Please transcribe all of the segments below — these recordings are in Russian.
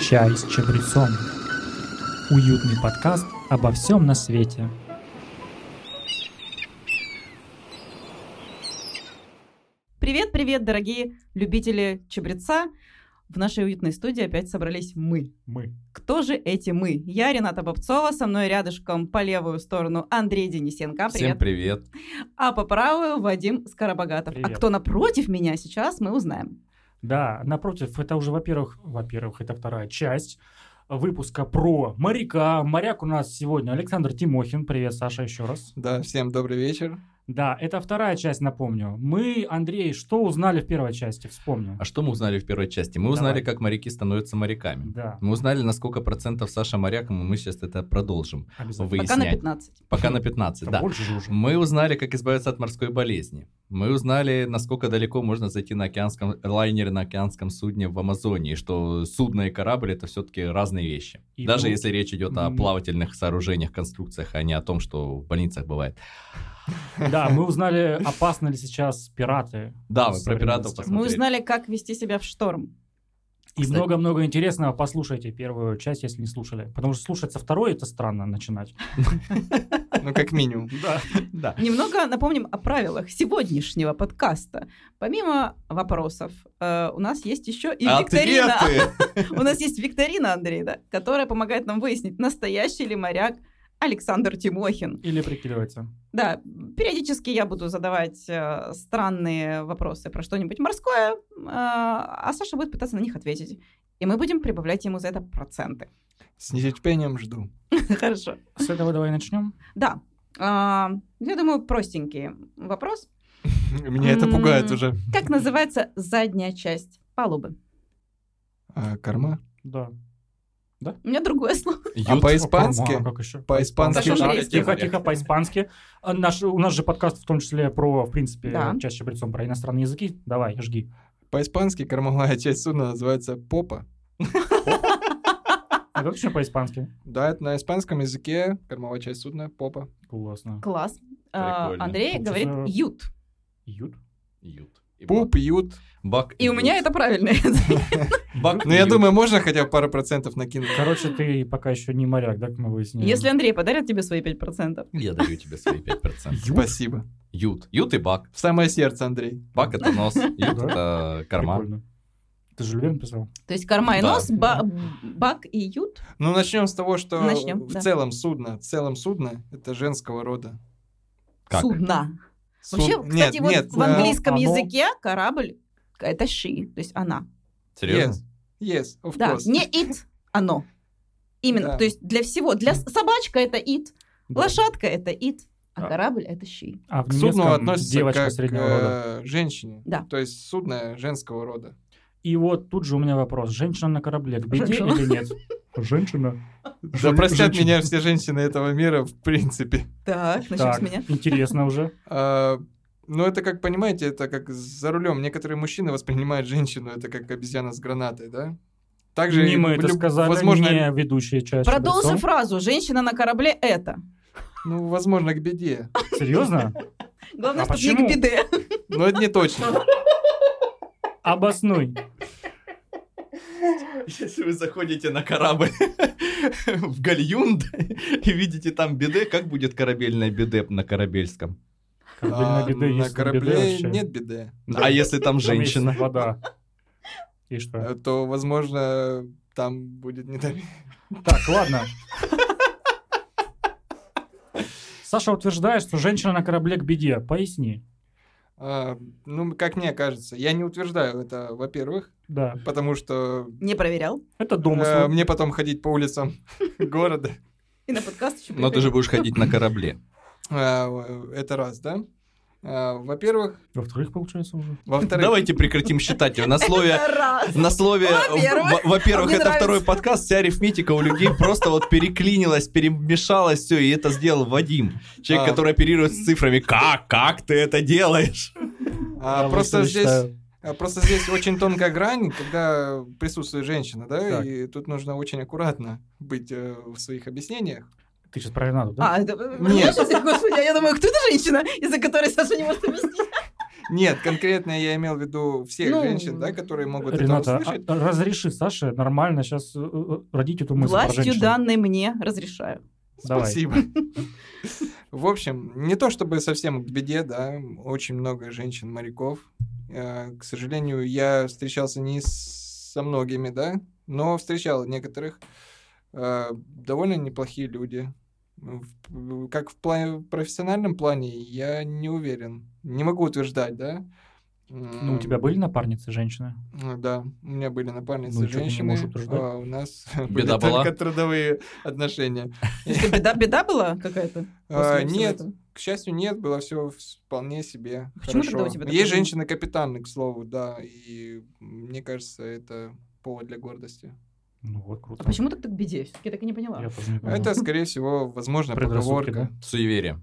Чай с чабрецом. Уютный подкаст обо всем на свете. Привет-привет, дорогие любители чабреца. В нашей уютной студии опять собрались мы. Мы. Кто же эти мы? Я Рената Бобцова, со мной рядышком по левую сторону Андрей Денисенко. Всем привет. А по правую Вадим Скоробогатов. А Привет. кто напротив меня сейчас, мы узнаем. Да, напротив, это уже, во-первых, во-первых, это вторая часть выпуска про моряка. Моряк у нас сегодня Александр Тимохин. Привет, Саша, еще раз. Да, всем добрый вечер. Да, это вторая часть, напомню. Мы, Андрей, что узнали в первой части? Вспомню. А что мы узнали в первой части? Мы Давай. узнали, как моряки становятся моряками. Да, Мы узнали, на сколько процентов Саша моряком, и мы сейчас это продолжим обязательно. Пока на выяснять. 15. Пока на 15, Там да. Больше же уже. Мы узнали, как избавиться от морской болезни. Мы узнали, насколько далеко можно зайти на океанском лайнере на океанском судне в Амазонии, что судно и корабль это все-таки разные вещи. И Даже мы- если речь идет о плавательных сооружениях, конструкциях, а не о том, что в больницах бывает. Да, мы узнали, опасны ли сейчас пираты. Да, мы про пиратов посмотрели. Мы узнали, как вести себя в шторм. И много-много интересного. Послушайте первую часть, если не слушали. Потому что слушать со второй это странно начинать. Ну, как минимум. Да. Да. Немного напомним о правилах сегодняшнего подкаста. Помимо вопросов, э, у нас есть еще и викторина. Ответы! У нас есть викторина, Андрей, да, которая помогает нам выяснить, настоящий ли моряк Александр Тимохин. Или прикидывается. Да, периодически я буду задавать э, странные вопросы про что-нибудь морское, э, а Саша будет пытаться на них ответить. И мы будем прибавлять ему за это проценты. С нетерпением жду. Хорошо. С этого давай начнем. Да. а, я думаю, простенький вопрос. Меня это пугает уже. Как называется задняя часть палубы? А, корма? Да. У меня другое слово. А по-испански? А как еще? По-испански да. Тихо, тихо, по-испански. А наш- у нас же подкаст в том числе про, в принципе, Да. чаще брецом про иностранные языки. Давай, жги. По-испански кормовая часть судна называется попа. А как еще по-испански? Да, это на испанском языке кормовая часть судна попа. Классно. Класс. А. Андрей говорит ют. Ют? Ют. И Пуп, ют. Бак И у меня это правильный. Бак Ну, я думаю, можно хотя бы пару процентов накинуть. Короче, ты пока еще не моряк, да, как мы выяснили? Если Андрей подарит тебе свои 5%. Я даю тебе свои 5%. Ют? Спасибо. Ют. Ют и бак. В самое сердце, Андрей. Бак это нос, ют это. Прикольно. Ты же Левен писал? То есть корма и Да. нос, ба- бак и ют. Ну, начнем с того, что Начнем, в да. целом судно, в целом судно это женского рода. Как? Судна. Суд- Вообще, Нет, кстати, вот нет, в э, английском оно- языке корабль это she, то есть она. Серьезно? Yes, of Да, course. не it, оно. Именно, Да. то есть для всего. Для собачка это it, Да. лошадка это it, а А. корабль это she. А в К судну относится девочка как среднего рода. э, женщине. Да. То есть судно женского рода. И вот тут же у меня вопрос. Женщина на корабле к беде Женщина. или нет? Женщина. Да простят меня все женщины этого мира, в принципе. Так, начнем Так, с меня. интересно уже. А, ну, это как, понимаете, это как за рулем. Некоторые мужчины воспринимают женщину, это как обезьяна с гранатой, да? Также, не мы это люб- сказали, возможно, не ведущая часть. Продолжи фразу. Женщина на корабле это. ну, возможно, к беде. Серьезно? Главное, А чтобы не почему? к беде. Но это не точно. Обоснуй. Если вы заходите на корабль в Гальюнд и видите там биде, как будет корабельное биде на корабельском? Корабельная А, беда на есть беда корабле вообще. нет беды. А если там Там есть женщина? Вода. И что? Э, То, возможно, там будет недоверие. Так, ладно. Саша утверждает, что женщина на корабле к беде. Поясни. А, ну, как мне кажется, я не утверждаю это, во-первых, Да. потому что Не проверял. Это э, домысл. мне потом ходить по улицам города. И на подкаст еще Но ты же будешь ходить на корабле. А, Это раз, да? А, Во-первых, Во-вторых, получается уже. во-вторых, Давайте прекратим считать. На слове. На слове, Во-первых. это второй подкаст, вся арифметика у людей просто вот переклинилась, перемешалась все, и это сделал Вадим. Человек, А. который оперирует с цифрами. Как? Как ты это делаешь? а, просто здесь Просто здесь очень тонкая грань, когда присутствует женщина, да, Так. и тут нужно очень аккуратно быть э, в своих объяснениях. Ты сейчас про Ренату, да? А, это... Нет. Господи, а я думаю, кто эта женщина, из-за которой Саша не может объяснить? Нет, конкретно я имел в виду всех Ну, женщин, да, которые могут Рената, это услышать. а- разреши Саше нормально сейчас родить эту мысль Властью данной мне разрешаю. Давай. Спасибо. В общем, не то чтобы совсем к беде, да, очень много женщин-моряков. Э, К сожалению, я встречался не со многими, да, но встречал некоторых. Э, Довольно неплохие люди. Как в плане, профессиональном плане, я не уверен. Не могу утверждать, да. Ну, у тебя были напарницы женщины? Ну Да, у меня были напарницы Ну, женщины, а у нас были Беда была? только трудовые отношения. Беда, беда была какая-то? А, Нет, к счастью, нет, было все вполне себе Почему хорошо. тогда у тебя Есть женщины-капитаны, к слову, да, и мне кажется, это повод для гордости. Ну вот, круто. А почему так к беде? Все-таки я так и не поняла. Я тоже не понял. Это, скорее всего, возможно, поговорка. Суеверие.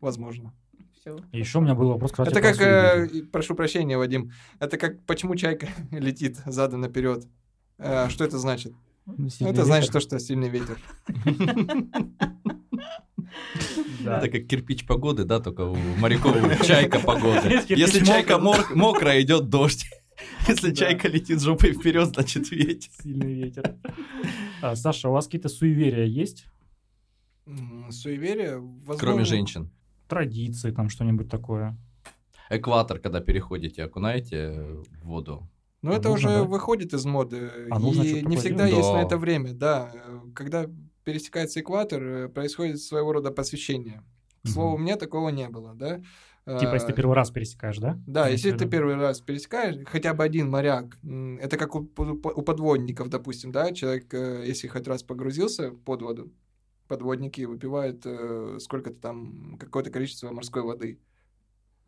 Возможно. Всё. И еще у меня был вопрос, кстати, это как, э, суеверие. прошу прощения, Вадим, это как, почему чайка летит задом наперед? Э, Что это значит? Ну, сильный это значит ветер. то, что сильный ветер. Да. Это как кирпич погоды, да, только у моряков чайка погоды. Если чайка мокрая, идет дождь. Если чайка летит жопой вперед, значит ветер. Сильный ветер. А, Саша, у вас какие-то суеверия есть? Возможно... Кроме женщин. Традиции, там что-нибудь такое? Экватор, когда переходите, окунаете в воду. Ну, А это нужно, уже да? выходит из моды. А нужно и что-то не всегда делать? есть на это время, да. Когда пересекается экватор, э, происходит своего рода посвящение. К слову, у меня такого не было, да. Типа, если ты Э, первый раз пересекаешь, да? Да, если ты первый раз пересекаешь, хотя бы один моряк, это как у, подводников, допустим, да, человек, э, если хоть раз погрузился под воду, подводники выпивают э, сколько-то там, какое-то количество морской воды.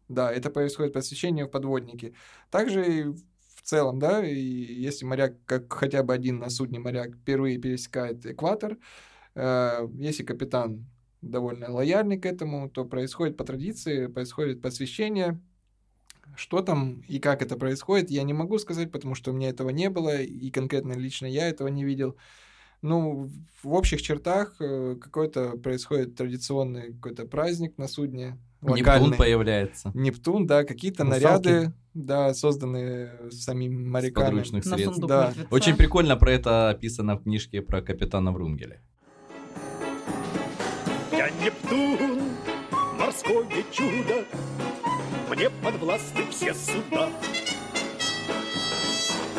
Да, это происходит посвящение в подводники. Также и в целом, да, и если моряк, как хотя бы один на судне моряк, впервые пересекает экватор, э, если капитан довольно лояльный к этому, то происходит по традиции, происходит посвящение. Что там и как это происходит, я не могу сказать, потому что у меня этого не было, и конкретно лично я этого не видел. Ну, в общих чертах э, какой-то происходит традиционный какой-то праздник на судне. Нептун локальный. появляется. Нептун, да, какие-то Русалки. наряды, да, созданные самими С моряками. подручных На средств. Да. мертвеца. Очень прикольно про это описано в книжке про капитана Врунгеля. Нептун, морское чудо, мне подвластны все суда.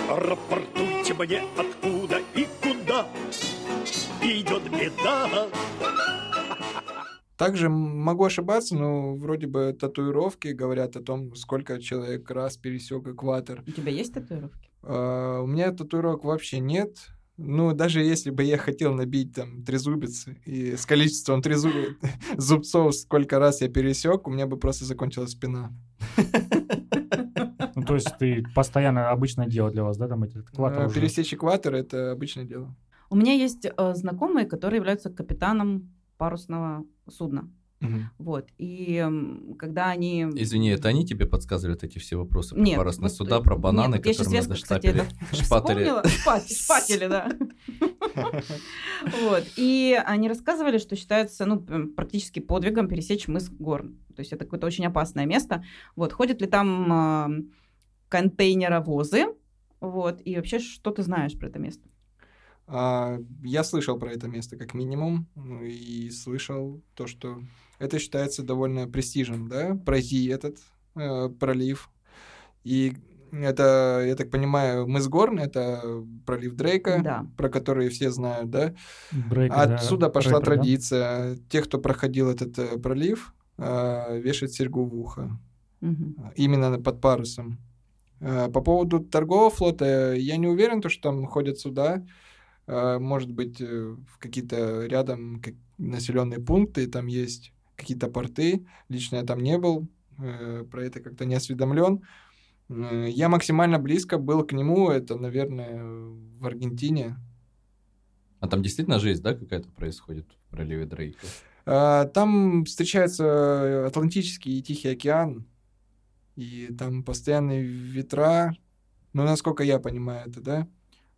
Рапортуйте мне, откуда и куда идет беда. Также могу ошибаться, но вроде бы татуировки говорят о том, сколько человек раз пересек экватор. У тебя есть татуировки? А, У меня татуировок вообще нет. Ну, даже если бы я хотел набить там трезубец, и с количеством трезу- зубцов, сколько раз я пересек, у меня бы просто закончилась спина. Ну, то есть ты постоянно обычное дело для вас, да, там эти экватор А, уже? Пересечь экватор это обычное дело. У меня есть э, знакомые, которые являются капитаном парусного судна. Вот. И когда они... Извини, это они тебе подсказывают эти все вопросы про Нет, парусные вот, суда, э, про бананы, нет, вот я сейчас которые резко, надо кстати, это шпатели. Шпатели, да. Вот. И они рассказывали, что считается ну, практически подвигом пересечь мыс Горн. То есть это какое-то очень опасное место. Вот. Ходят ли там контейнеровозы? Вот. И вообще, что ты знаешь про это место? А, Я слышал про это место как минимум, ну, и слышал то, что это считается довольно престижным, да, пройти этот э, пролив. И это, я так понимаю, мыс Горн, это пролив Дрейка, Да. про который все знают, да. Брейк, да, Отсюда пошла рэпер, да? традиция. Тех, кто проходил этот э, пролив, э, вешать серьгу в ухо. Мгм. Именно под парусом. Э, По поводу торгового флота, я не уверен, то, что там ходят суда. Э, Может быть, в какие-то рядом как- населенные пункты, там есть какие-то порты. Лично я там не был, э, про это как-то не осведомлен. Э, Я максимально близко был к нему, это, наверное, в Аргентине. А там действительно жизнь, да, какая-то происходит в проливе Дрейка? А, Там встречается Атлантический и Тихий океан, и там постоянные ветра, ну, насколько я понимаю это, да?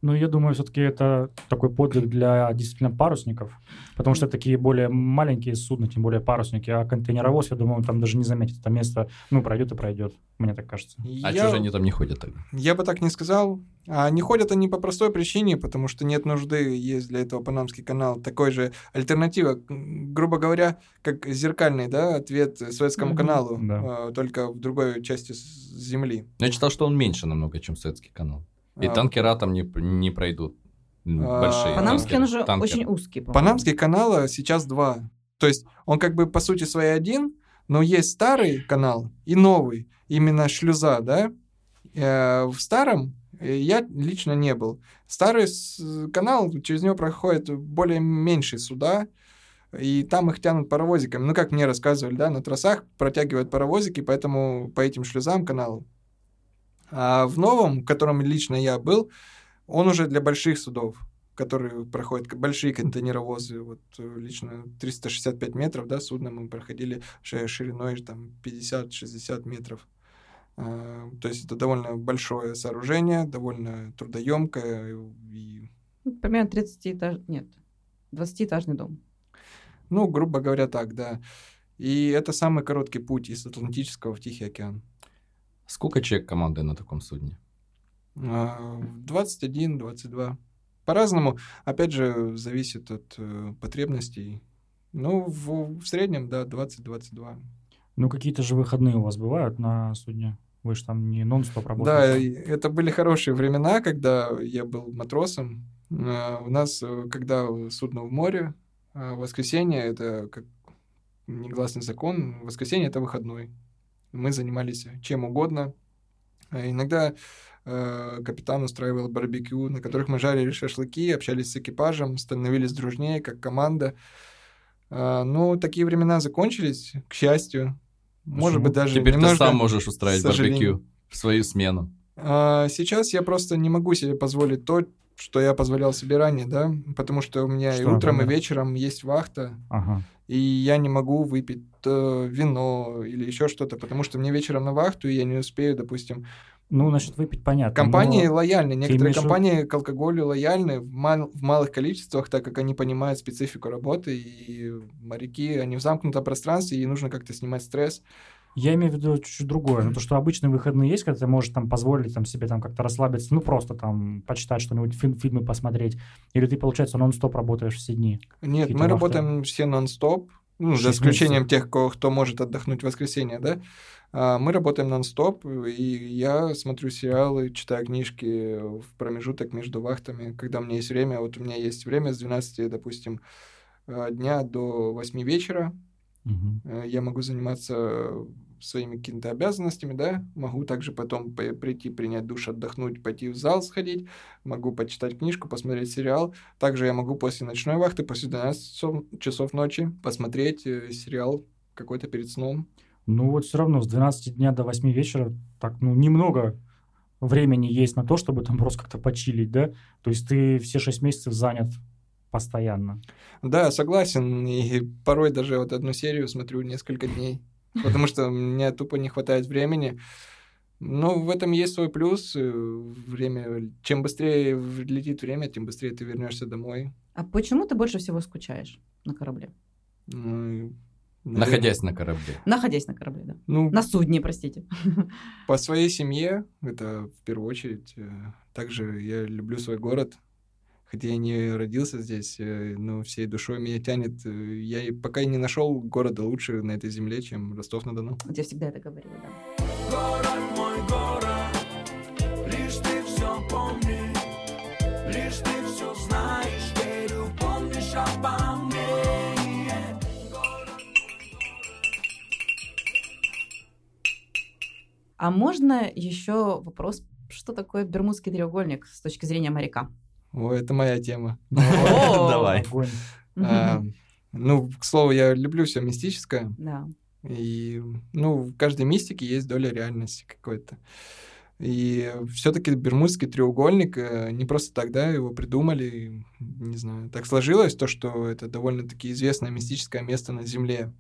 Ну, я думаю, все-таки это такой подвиг для действительно парусников, потому что такие более маленькие судна, тем более парусники, а контейнеровоз, я думаю, он там даже не заметит это место, ну, пройдет и пройдет, мне так кажется. А Я- же они там не ходят тогда? Я бы так не сказал. А не ходят они по простой причине, потому что нет нужды, есть для этого Панамский канал. Такой же альтернатива, грубо говоря, как зеркальный да, ответ Советскому каналу, Да. а, только в другой части Земли. Я читал, что он меньше намного, чем Советский канал. И А, танкера там не, не пройдут. А, Большие Панамский, он танкеры. уже Танкер. очень узкий. по-моему. Панамский канала сейчас два. То есть он как бы по сути своей один, но есть старый канал и новый, именно шлюза, да. Э, В старом э, я лично не был. Старый с- канал, через него проходят более меньшие суда, и там их тянут паровозиками. Ну, как мне рассказывали, да, на трассах протягивают паровозики, поэтому по этим шлюзам канал. А в новом, в котором лично я был, он уже для больших судов, которые проходят большие контейнеровозы. Вот э, лично 365 метров, да, судно мы проходили шириной там 50-60 метров. А, То есть это довольно большое сооружение, довольно трудоемкое и Примерно 30 этаж... Нет, 20-этажный дом. Ну, грубо говоря, так, да. И это самый короткий путь из Атлантического в Тихий океан. Сколько человек команды на таком судне? А, 21, 22. По-разному. Опять же, зависит от э, потребностей. Ну, в, в среднем, да, 20-22. Ну, какие-то же выходные у вас бывают на судне? Вы же там не нон-стоп Да, работаете. и это были хорошие времена, когда я был матросом. А, У нас, э, когда судно в море, а, воскресенье это как негласный закон, воскресенье это выходной. Мы занимались чем угодно. А Иногда э, капитан устраивал барбекю, на которых мы жарили шашлыки, общались с экипажем, становились дружнее, как команда. А, Ну, такие времена закончились, к счастью. Может быть, даже Теперь немножко... ты сам можешь устраивать барбекю в свою смену. А, Сейчас я просто не могу себе позволить то, что я позволял себе ранее, да, потому что у меня и Что, утром, и например? вечером есть вахта, Ага. И я не могу выпить э, вино или еще что-то, потому что мне вечером на вахту, и я не успею, допустим. Ну, значит, выпить понятно. Компании но- лояльны, некоторые имеешь компании к алкоголю лояльны в, мал- в малых количествах, так как они понимают специфику работы, и моряки, они в замкнутом пространстве, и нужно как-то снимать стресс. Я имею в виду чуть-чуть другое. Ну, то, что обычные выходные есть, когда ты можешь там позволить там, себе там как-то расслабиться, ну, просто там почитать что-нибудь, фи- фильмы посмотреть. Или ты, получается, нон-стоп работаешь все дни. Нет, мы работаем все нон-стоп, ну, за исключением месяцев. тех, ко- кто может отдохнуть в воскресенье, да. А, Мы работаем нон-стоп, и я смотрю сериалы, читаю книжки в промежуток между вахтами, когда у меня есть время. Вот у меня есть время с 12, допустим, э, дня до 8 вечера. Э, Я могу заниматься своими какими-то обязанностями, да, могу также потом по- прийти, принять душ, отдохнуть, пойти в зал сходить, могу почитать книжку, посмотреть сериал. Также я могу после ночной вахты, после 12 часов, часов ночи посмотреть э, сериал какой-то перед сном. Ну, вот все равно с 12 дня до 8 вечера так, ну, немного времени есть на то, чтобы там просто как-то почилить, да? То есть ты все 6 месяцев занят постоянно. Да, согласен, и порой даже вот одну серию смотрю несколько дней, потому что мне тупо не хватает времени. Но в этом есть свой плюс. э, Время, чем быстрее летит время, тем быстрее ты вернешься домой. А почему ты больше всего скучаешь на корабле? Ну, наверное, Находясь на корабле. Находясь на корабле, да. Ну, На судне, простите. по своей семье, это в первую очередь. э, Также я люблю свой город. Хотя я не родился здесь, э, но всей душой меня тянет. э, Я пока не нашел города лучше на этой земле, чем Ростов-на-Дону. Вот я всегда это говорила, да. Город мой город, лишь ты все помни, лишь ты все знаешь, верю, помнишь обо мне. А можно еще вопрос, что такое Бермудский треугольник с точки зрения моряка? О, это моя тема. О! Давай. А, Ну, к слову, я люблю все мистическое. Да. И, ну, в каждой мистике есть доля реальности какой-то. И все-таки Бермудский треугольник э, не просто тогда его придумали, не знаю, так сложилось то, что это довольно-таки известное мистическое место на Земле.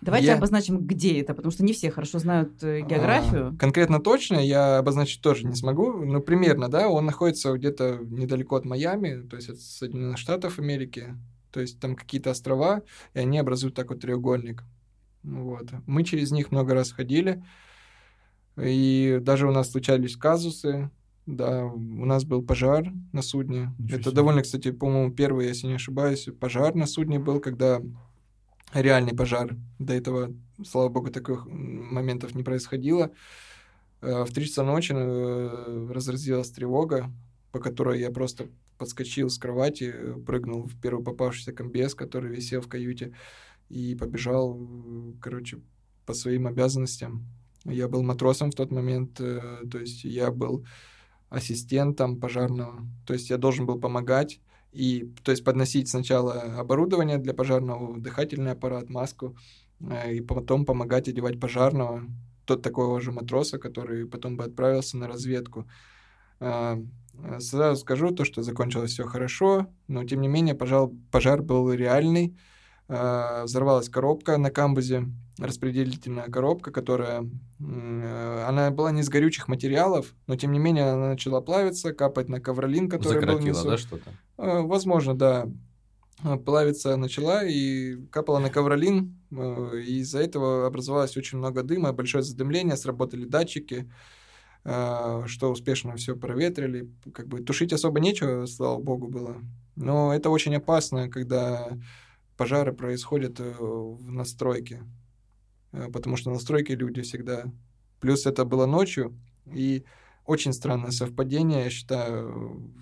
Давайте Я- обозначим, где это, потому что не все хорошо знают э, географию. А, конкретно точно я обозначить тоже не смогу, но примерно, да, он находится где-то недалеко от Майами, то есть от Соединенных Штатов Америки, то есть там какие-то острова, и они образуют такой треугольник. Вот. Мы через них много раз ходили, и даже у нас случались казусы, да, у нас был пожар на судне. Ничего Это себе. довольно, кстати, по-моему, первый, если не ошибаюсь, пожар на судне был, когда реальный пожар. До этого, слава богу, таких моментов не происходило. Э, В три часа ночи э, разразилась тревога, по которой я просто подскочил с кровати, прыгнул в первый попавшийся комбез, который висел в каюте, и побежал, короче, по своим обязанностям. Я был матросом в тот момент, э, то есть я был ассистентом пожарного, то есть я должен был помогать и, то есть подносить сначала оборудование для пожарного, дыхательный аппарат, маску, э, и потом помогать одевать пожарного, тот такого же матроса, который потом бы отправился на разведку. А, э, Сразу скажу то, что закончилось все хорошо, но тем не менее пожар, пожар был реальный. А, Взорвалась коробка на камбузе, распределительная коробка, которая... э, Она была не из горючих материалов, но тем не менее она начала плавиться, капать на ковролин, который был Закоротило, внизу. да, что-то? Э, Возможно, да. Э, Плавиться начала и капала на ковролин. И из-за этого образовалось очень много дыма, большое задымление, сработали датчики, что успешно все проветрили. Как бы тушить особо нечего, слава богу, было. Но это очень опасно, когда пожары происходят в настройке. Э, Потому что на настройке люди всегда... Плюс это было ночью, и очень странное совпадение, я считаю,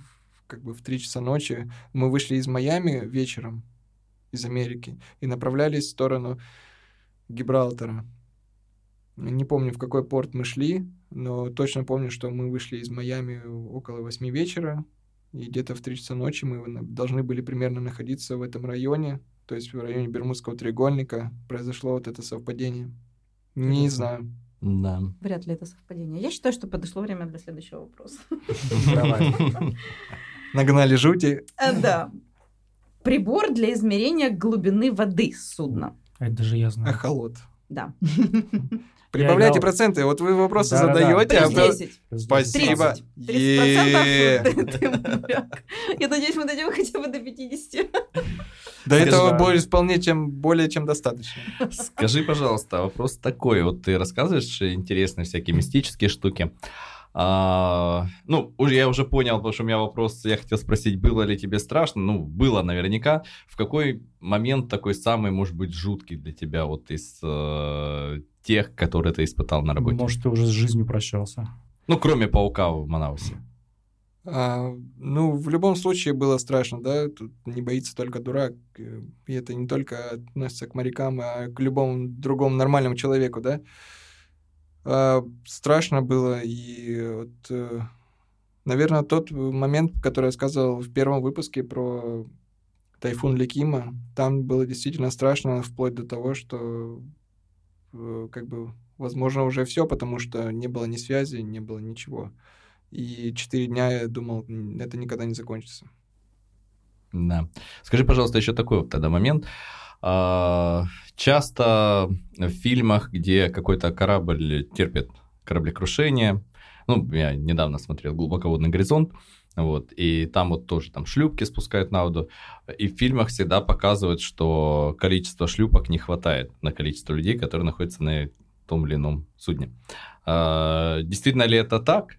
как бы в 3 часа ночи мы вышли из Майами вечером, из Америки, и направлялись в сторону Гибралтара. Не помню, в какой порт мы шли, но точно помню, что мы вышли из Майами около 8 вечера, и где-то в 3 часа ночи мы на- должны были примерно находиться в этом районе, то есть в районе Бермудского треугольника произошло вот это совпадение. Не знаю. Да. Вряд ли это совпадение. Я считаю, что подошло время для следующего вопроса. Давай. Нагнали жути. Э, Да. Прибор для измерения глубины воды судна. Это даже я знаю. Эхолот. Да. Прибавляйте играл. проценты. Вот вы вопросы Да-да-да. задаете, а Плюс вы- 10. Спасибо. 30. Е. 30% ты мудак. Я надеюсь, мы дойдем хотя бы до 50. До этого Да. более вполне чем более чем достаточно. Скажи, пожалуйста, вопрос такой. Вот ты рассказываешь интересные всякие мистические штуки. А, ну, уже я уже понял, потому что у меня вопрос, я хотел спросить, было ли тебе страшно? Ну, было наверняка. В какой момент такой самый, может быть, жуткий для тебя вот из э, тех, которые ты испытал на работе? Может, ты уже с жизнью прощался. Ну, кроме паука в Манаусе. А, ну, в любом случае было страшно, да, тут не боится только дурак, и это не только относится к морякам, а к любому другому нормальному человеку, да. А, страшно было, и вот, наверное, тот момент, который я сказал в первом выпуске про тайфун Ликима, там было действительно страшно, вплоть до того, что э, как бы, возможно, уже все, потому что не было ни связи, не было ничего. И четыре дня я думал, «М, это никогда не закончится. Да. Скажи, пожалуйста, еще такой вот тогда момент. А, часто в фильмах, где какой-то корабль терпит кораблекрушение, ну, я недавно смотрел «Глубоководный горизонт», вот, и там вот тоже там шлюпки спускают на воду, и в фильмах всегда показывают, что количество шлюпок не хватает на количество людей, которые находятся на том или ином судне. А, действительно ли это так?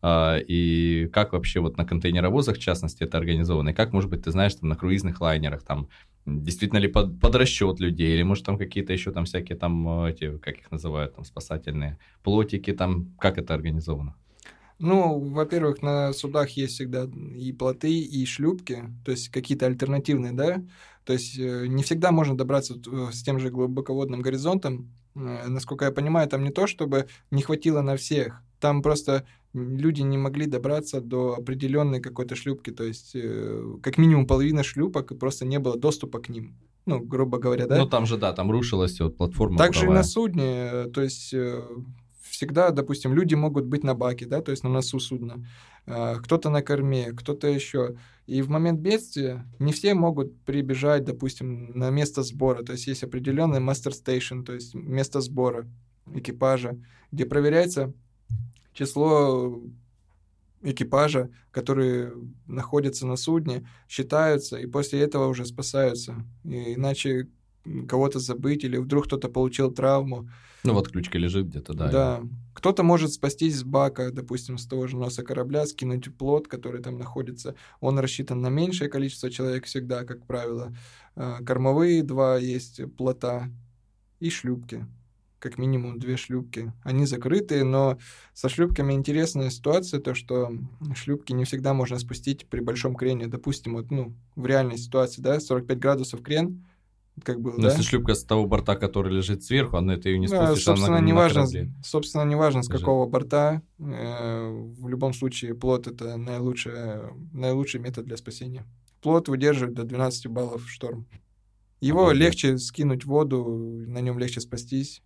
А, и как вообще вот на контейнеровозах, в частности, это организовано? И как, может быть, ты знаешь, там на круизных лайнерах, там действительно ли под, под расчет людей, или может там какие-то еще там всякие там э, эти, как их называют, там спасательные плотики, там как это организовано? Ну, во-первых, на судах есть всегда и плоты, и шлюпки, то есть какие-то альтернативные, да. То есть э, не всегда можно добраться э, с тем же глубоководным горизонтом. Насколько я понимаю, там не то, чтобы не хватило на всех. Там просто люди не могли добраться до определенной какой-то шлюпки. То есть э, как минимум половина шлюпок, и просто не было доступа к ним. Ну, грубо говоря, да. Ну там же, да, там рушилась вот платформа. Также и на судне, э, то есть э, всегда, допустим, люди могут быть на баке, да, то есть на носу судна, кто-то на корме, кто-то еще. И в момент бедствия не все могут прибежать, допустим, на место сбора. То есть есть определенный мастер стейшн, то есть место сбора экипажа, где проверяется число экипажа, которые находятся на судне, считаются и после этого уже спасаются. И иначе кого-то забыть или вдруг кто-то получил травму. Ну вот ключка лежит где-то, да. Да. Кто-то может спастись с бака, допустим, с того же носа корабля, скинуть плот, который там находится. Он рассчитан на меньшее количество человек всегда, как правило. А, Кормовые два есть плота и шлюпки. Как минимум две шлюпки. Они закрытые, но со шлюпками интересная ситуация, то что шлюпки не всегда можно спустить при большом крене. Допустим, вот, ну, в реальной ситуации, да, 45 градусов крен, как бы, Но да? если шлюпка с того борта, который лежит сверху, она это ее не Да, спустишь, она собственно, на не важно, собственно, не важно, с Лежит. какого борта. э, В любом случае, плот — это наилучшая, наилучший метод для спасения. Плот выдерживает до 12 баллов шторм. Его Обалдеть. легче скинуть в воду, на нем легче спастись,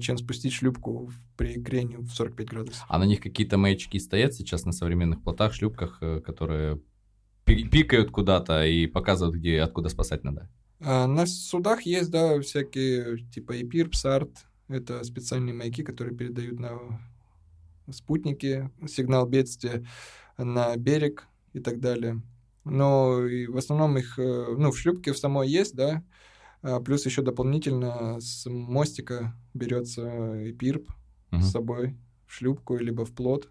чем спустить шлюпку при крене в 45 градусов. А на них какие-то маячки стоят сейчас на современных плотах, шлюпках, э, которые пи- пикают куда-то и показывают, где откуда спасать надо. А на судах есть, да, всякие типа ЭПИР, ПСАРТ. Это специальные маяки, которые передают на спутники сигнал бедствия на берег и так далее. Но и в основном их, э, ну, в шлюпке в самой есть, да, плюс еще дополнительно с мостика берется ЭПИРП Мгм. с собой в шлюпку либо в плот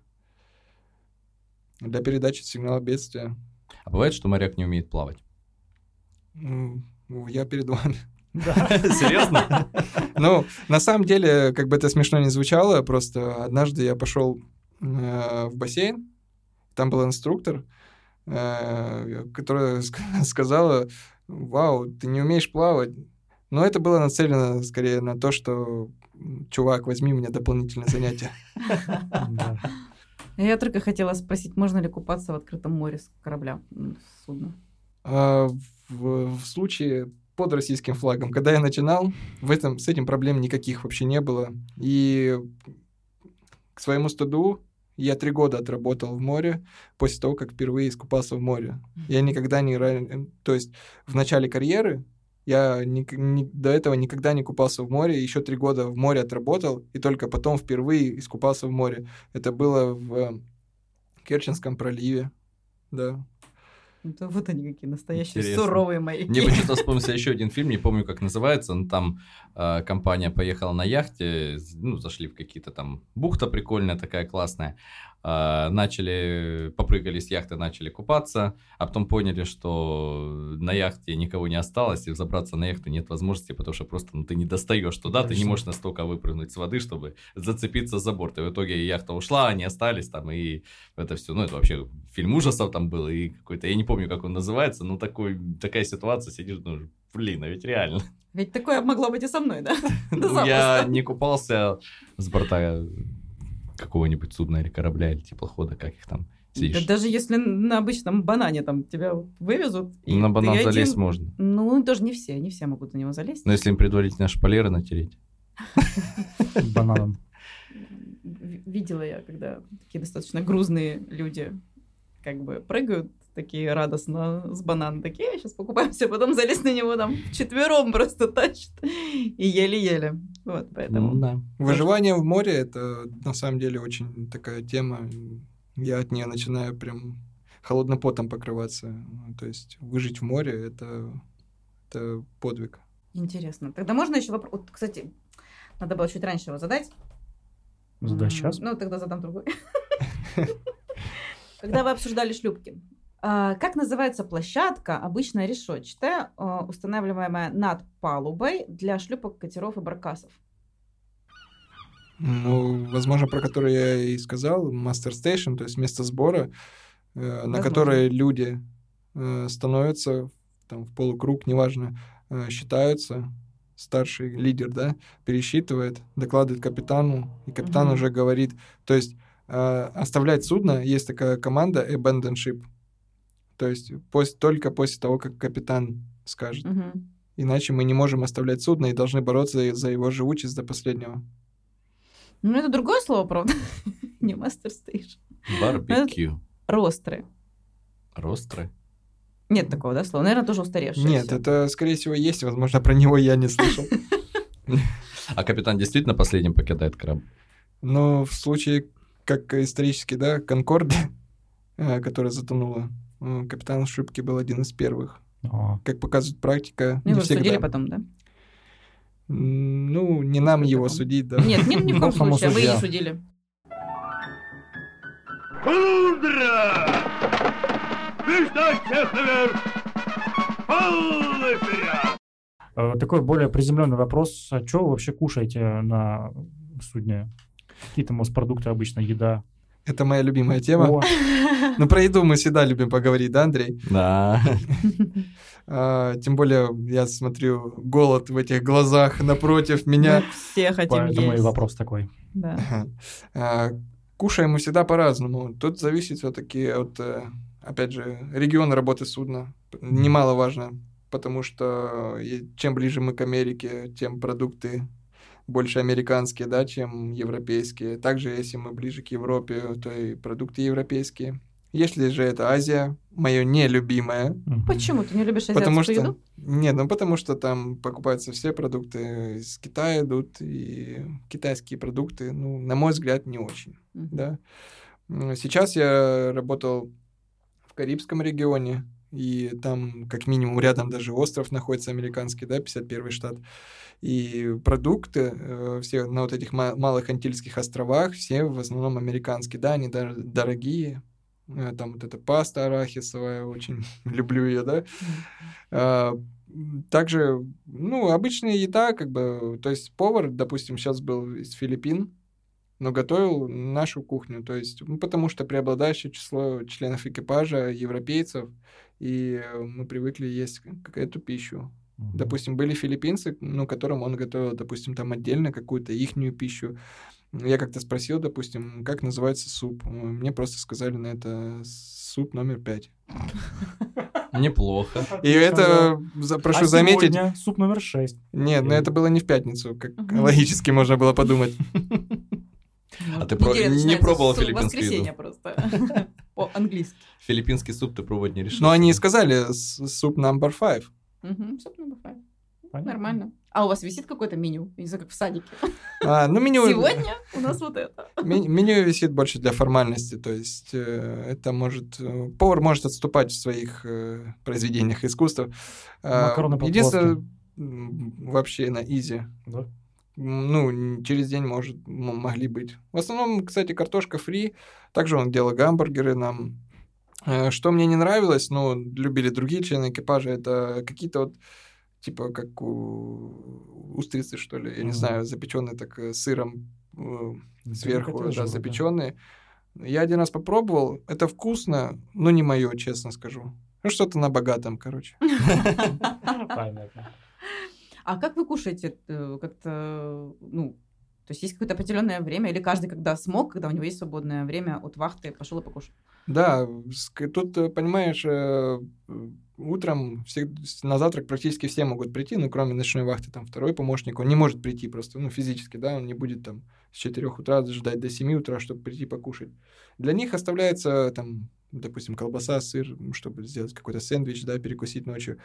для передачи сигнала бедствия. А бывает, что моряк не умеет плавать? Ну, Я перед вами. Да. Серьезно? Ну, на самом деле, как бы это смешно не звучало, просто однажды я пошел э, в бассейн, там был инструктор, э, которая ск- сказала, вау, ты не умеешь плавать. Но это было нацелено скорее на то, что чувак, возьми мне дополнительное занятие. Я только хотела спросить, можно ли купаться в открытом море с корабля, с судна? В, в случае под российским флагом, когда я начинал, в этом, с этим проблем никаких вообще не было. И к своему стыду я три года отработал в море после того, как впервые искупался в море. Я никогда не... ра- То есть в начале карьеры я ник- ни- до этого никогда не купался в море, еще три года в море отработал, и только потом впервые искупался в море. Это было в э, Керченском проливе, да. Это вот они какие настоящие Интересно. суровые маяки. Мне почему-то вспомнился еще один фильм, не помню, как называется, но там э, компания поехала на яхте, ну, зашли в какие-то там... Бухта прикольная такая, классная. Э, начали, попрыгали с яхты, начали купаться, а потом поняли, что на яхте никого не осталось, и взобраться на яхту нет возможности, потому что просто ну, ты не достаешь туда, ты не можешь настолько выпрыгнуть с воды, чтобы зацепиться за борт. И в итоге яхта ушла, они остались там, и это все, ну, это вообще фильм ужасов там был, и какой-то, я не помню, как он называется, но такой, такая ситуация, сидишь, ну, блин, а ведь реально. Ведь такое могло быть и со мной, да? Ну, я не купался с борта какого-нибудь судна или корабля, или теплохода, как их там Да сидишь. даже если на обычном банане там тебя вывезут. и На банан один- залезть можно. Ну, тоже не все, не все могут на него залезть. Но если им предварительно шпалеры натереть. Бананом. Видела я, когда такие достаточно грузные люди как бы прыгают, такие радостно с банана, такие, сейчас покупаемся, потом залез на него там четвером просто тащит. И еле-еле. Вот, поэтому... Ну, да. Выживание в море это на самом деле очень такая тема. Я от нее начинаю прям холодным потом покрываться. Ну, То есть выжить в море это, это подвиг. Интересно. Тогда можно еще вопрос? Вот, кстати, надо было чуть раньше его задать. Задай М, сейчас. Ну, тогда задам другой. Когда вы обсуждали шлюпки, а, как называется площадка, обычно решетчатая, а, устанавливаемая над палубой для шлюпок, катеров и баркасов? Ну, возможно, про который я и сказал, Master Station, то есть место сбора, э, на Возможно. которое люди э, становятся там, в полукруг, неважно, э, считаются, старший лидер, да, пересчитывает, докладывает капитану, и капитан Мгм. уже говорит, то есть оставлять судно, есть такая команда abandon ship, то есть пос- только после того, как капитан скажет. Ну, это другое слово, правда. Не мастер стейшн. Барбекю. Ростры. Ростры. Нет такого, да, слова? Наверное, тоже устаревшее. Нет, всё. это, скорее всего, есть. Возможно, про него я не слышал. А капитан действительно последним покидает корабль? Но в случае, как исторически, да, Конкорд, э, которая затонула, капитан ошибки был один из первых. О, Как показывает практика, Ну, не Его же судили всегда. потом, да? Ну, не нам его такое? судить, да. Нет, ни, ни в коем случае. Вы и судья. не судили. Мудро! Бежать всех наверх! Полный вперед! Э, Такой более приземленный вопрос. А что вы вообще кушаете на судне? Какие там у вас продукты обычно, еда? Это моя любимая тема. О, Ну, про еду мы всегда любим поговорить, да, Андрей? Да. А, Тем более, я смотрю голод в этих глазах напротив меня. Мы все хотим поэтому и есть. вопрос такой. Да. А, Кушаем мы всегда по-разному. Тут зависит все-таки от, э, опять же, региона работы судна. Немаловажно, потому что чем ближе мы к Америке, тем продукты больше американские, да, чем европейские. Также, если мы ближе к Европе, то и продукты европейские. Если же это Азия, мое нелюбимое. Почему ты не любишь азиатскую Потому что... еду? Нет, ну потому что там покупаются все продукты из Китая идут, и китайские продукты, ну, на мой взгляд, не очень, да. Сейчас я работал в Карибском регионе, и там как минимум рядом даже остров находится американский, да, 51 штат. И продукты э, все на вот этих ма- малых Антильских островах, все в основном американские, да, они дор- дорогие. Э, Там вот эта паста арахисовая, очень люблю ее, да. А, Также, ну, обычная еда, как бы, то есть повар, допустим, сейчас был из Филиппин, но готовил нашу кухню, то есть, ну, потому что преобладающее число членов экипажа европейцев, и э, мы привыкли есть к- эту пищу. Мгм. Допустим, были филиппинцы, ну, которым он готовил, допустим, там отдельно какую-то ихнюю пищу. Я как-то спросил, допустим, как называется суп. Мне просто сказали на это суп номер пять. Неплохо. И это, за- прошу А заметить, сегодня суп номер 6. нет, но это было не в пятницу, как логически можно было подумать. А ты про- Неделя не пробовал филиппинскую еду? просто. По-английски. Филиппинский суп ты пробовать не решил? Но они и сказали суп number five. Мгм, суп number five. Понятно. Нормально. А у вас висит какое-то меню? Не знаю, как в садике. А, ну, меню, Сегодня у нас вот это. ме- меню висит больше для формальности, то есть э, это может... э, Повар может отступать в своих э, произведениях искусства. А, Макароны. Единственное, вообще на изи. Да? Ну, через день, может, могли быть. В основном, кстати, картошка фри. Также он делал гамбургеры нам. Э, Что мне не нравилось, но любили другие члены экипажа, это какие-то вот типа как у устрицы, что ли, я не Мгм. знаю, запеченные так э, сыром э, сверху, да, вроде. запеченные. Я один раз попробовал, это вкусно, но не мое, честно скажу. Ну, что-то на богатом, короче. Понятно. А как вы кушаете? э, Как-то, ну, то есть есть какое-то определенное время, или каждый, когда смог, когда у него есть свободное время от вахты, пошел и покушал? Да, ск- тут, э, понимаешь, э, утром с- на завтрак практически все могут прийти, ну, кроме ночной вахты, там, второй помощник, он не может прийти просто, ну, физически, да, он не будет там с 4 утра ждать до 7 утра, чтобы прийти покушать. Для них оставляется, там, допустим, колбаса, сыр, чтобы сделать какой-то сэндвич, да, перекусить ночью.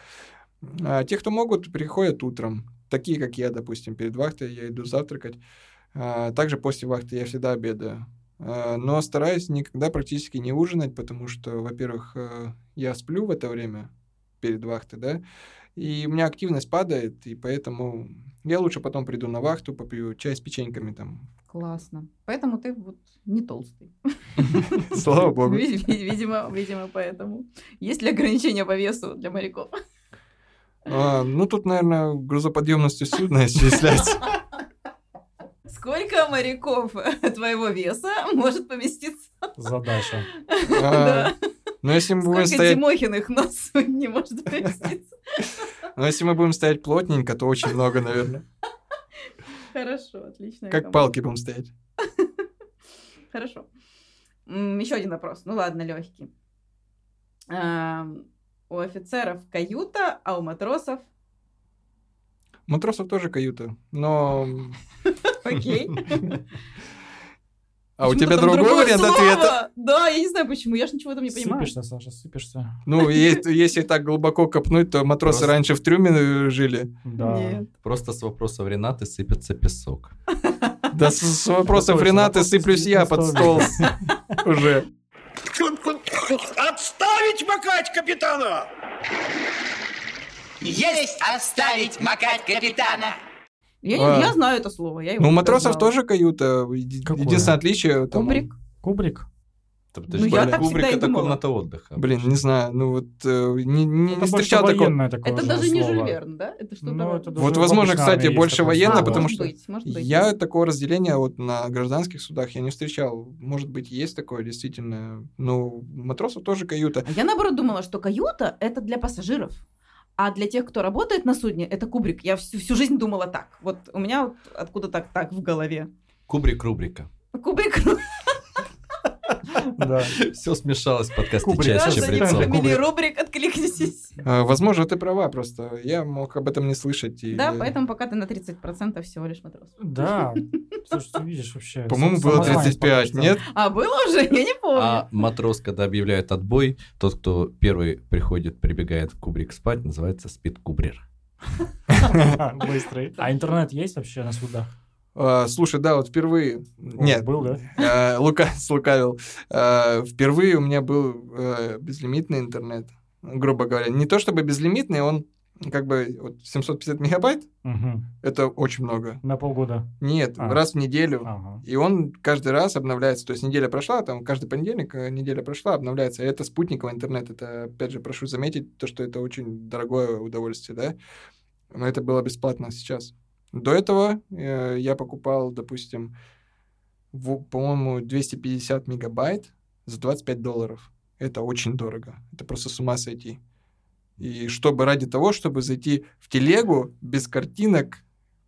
А те, кто могут, приходят утром. Такие, как я, допустим, перед вахтой я иду завтракать. А, Также после вахты я всегда обедаю. А, Но стараюсь никогда практически не ужинать, потому что, во-первых, э, я сплю в это время перед вахтой, да, и у меня активность падает, и поэтому я лучше потом приду на вахту, попью чай с печеньками там. Классно. Поэтому ты вот не толстый. Слава богу. Ви- ви- Видимо, видимо, поэтому. Есть ли ограничения по весу для моряков? А, Ну, тут, наверное, грузоподъемностью судна исчисляется. Сколько моряков твоего веса может поместиться? Задача. А, Но если мы будем Сколько стоять, Тимохиных на судне может поместиться? но если мы будем стоять плотненько, то очень много, наверное. Хорошо, отлично. Как палки будем стоять. Хорошо. Еще один вопрос. Ну ладно, легкий. У офицеров каюта, а у матросов Матросов тоже каюта, но... Окей. А у тебя там другой вариант слово. ответа? Да, я не знаю почему, я же ничего в этом не понимаю. Сыпешься, Саша, сыпешься. Ну, если так глубоко копнуть, то матросы Просто- раньше в трюме э, жили. Да. Нет. Просто с вопросов Ренаты сыпется песок. Да с, вопросов Ренаты сыплюсь я под стол уже. Отставить макать капитана! Есть оставить макать капитана. Я, А. я знаю это слово. Я его Ну, у матросов знала. тоже каюта. Какое? Единственное отличие... там, Кубрик. Кубрик? Ты Ну, я же так кубрик это думала. комната отдыха. Блин, не знаю, ну вот э, не, не- Это не встречал такого. такое Это же даже не. Жюль Верн, да? Это что-то... Ну, это Вот, возможно, кстати, больше есть военно, слово. потому может что быть, может быть. Я такого разделения вот на гражданских судах я не встречал. Может быть, есть такое действительно. Ну, матросов тоже каюта. А Я наоборот думала, что каюта это для пассажиров. А для тех, кто работает на судне, это кубрик. Я всю, всю жизнь думала так. Вот у меня вот откуда так так в голове. Кубрик рубрика. Кубрик. Да. Все смешалось в подкасте чаще фамилии рубрик, откликнитесь. А, Возможно, ты права просто. Я мог об этом не слышать. и- Да, поэтому пока ты на 30% всего лишь матрос. Да. Слушай, ты видишь вообще. По-моему, было самозванец 35, пока нет? А было уже? Я не помню. А матрос, когда объявляет отбой, тот, кто первый приходит, прибегает в кубрик спать, называется спид-кубрир. что. Быстрый. А интернет есть вообще на судах? А, Слушай, да, вот впервые... Нет, был, да? э, Лука слукавил. Э, Впервые у меня был э, безлимитный интернет. Грубо говоря. Не то чтобы безлимитный, он как бы вот 750 мегабайт. Это очень много. На полгода. Нет, А. раз в неделю. Ага. И он каждый раз обновляется. То есть неделя прошла, там каждый понедельник неделя прошла, обновляется. Это спутниковый интернет. Это, опять же, прошу заметить, то, что это очень дорогое удовольствие, да. Но это было бесплатно сейчас. До этого э, я покупал, допустим, в- по-моему, 250 мегабайт за 25 долларов. Это очень дорого. Это просто с ума сойти. И чтобы ради того, чтобы зайти в телегу без картинок,